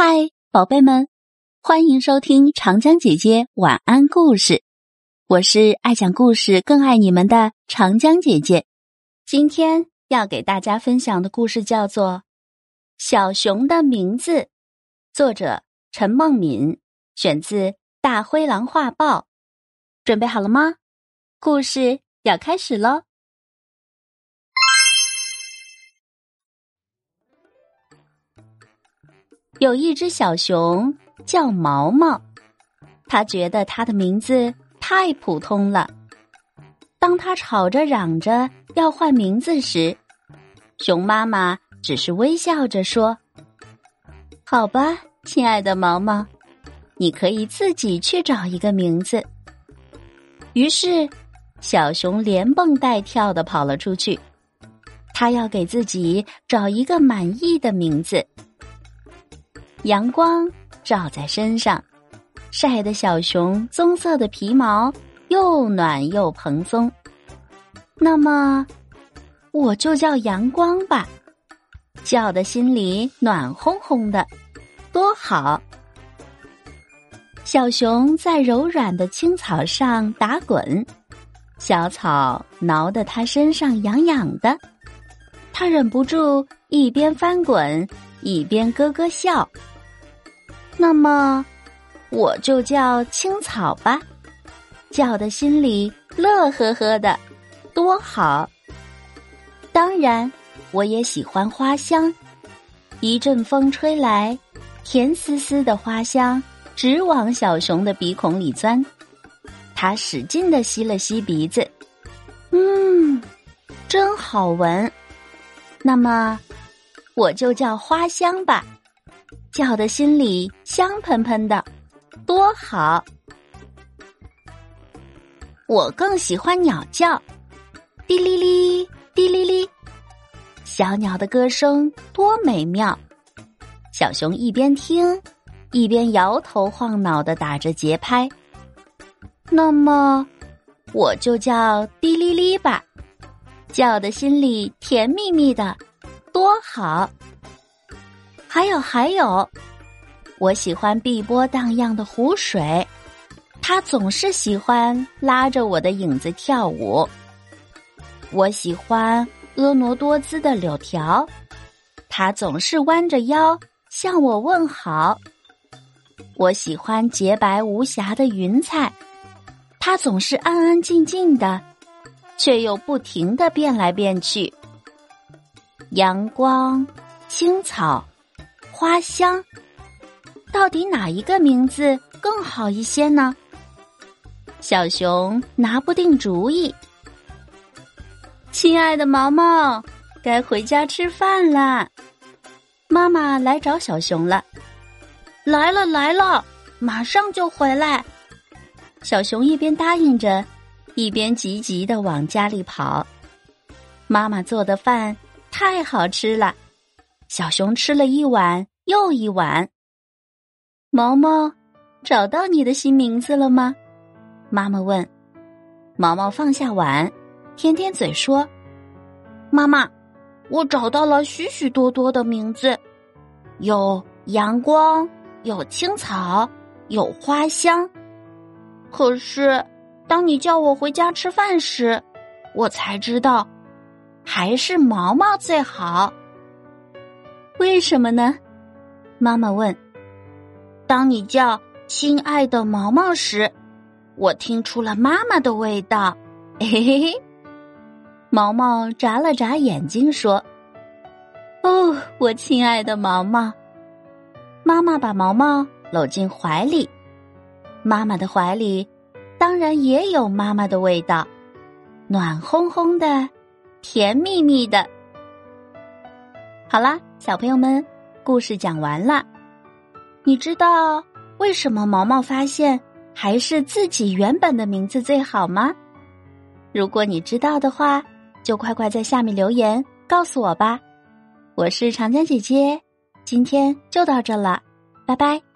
嗨，宝贝们，欢迎收听长江姐姐晚安故事。我是爱讲故事、更爱你们的长江姐姐。今天要给大家分享的故事叫做《小熊的名字》，作者陈梦敏，选自《大灰狼画报》。准备好了吗？故事要开始喽！有一只小熊叫毛毛，他觉得它的名字太普通了。当他吵着嚷着要换名字时，熊妈妈只是微笑着说：“好吧，亲爱的毛毛，你可以自己去找一个名字。”于是，小熊连蹦带跳的跑了出去，他要给自己找一个满意的名字。阳光照在身上，晒得小熊棕色的皮毛又暖又蓬松。那么，我就叫阳光吧，叫的心里暖烘烘的，多好！小熊在柔软的青草上打滚，小草挠得它身上痒痒的，它忍不住一边翻滚一边咯咯笑。那么，我就叫青草吧，叫的心里乐呵呵的，多好。当然，我也喜欢花香。一阵风吹来，甜丝丝的花香直往小熊的鼻孔里钻。他使劲的吸了吸鼻子，嗯，真好闻。那么，我就叫花香吧。叫的心里香喷喷的，多好！我更喜欢鸟叫，滴哩哩，滴哩哩，小鸟的歌声多美妙。小熊一边听，一边摇头晃脑的打着节拍。那么，我就叫滴哩哩吧，叫的心里甜蜜蜜的，多好！还有还有，我喜欢碧波荡漾的湖水，它总是喜欢拉着我的影子跳舞。我喜欢婀娜多姿的柳条，它总是弯着腰向我问好。我喜欢洁白无瑕的云彩，它总是安安静静的，却又不停的变来变去。阳光，青草。花香，到底哪一个名字更好一些呢？小熊拿不定主意。亲爱的毛毛，该回家吃饭啦！妈妈来找小熊了。来了来了，马上就回来。小熊一边答应着，一边急急的往家里跑。妈妈做的饭太好吃了。小熊吃了一碗又一碗。毛毛，找到你的新名字了吗？妈妈问。毛毛放下碗，舔舔嘴说：“妈妈，我找到了许许多多的名字，有阳光，有青草，有花香。可是，当你叫我回家吃饭时，我才知道，还是毛毛最好。”为什么呢？妈妈问。当你叫“亲爱的毛毛”时，我听出了妈妈的味道。嘿嘿嘿。毛毛眨了眨眼睛说：“哦，我亲爱的毛毛。”妈妈把毛毛搂进怀里，妈妈的怀里当然也有妈妈的味道，暖烘烘的，甜蜜蜜的。好啦。小朋友们，故事讲完了。你知道为什么毛毛发现还是自己原本的名字最好吗？如果你知道的话，就快快在下面留言告诉我吧。我是长江姐姐，今天就到这了，拜拜。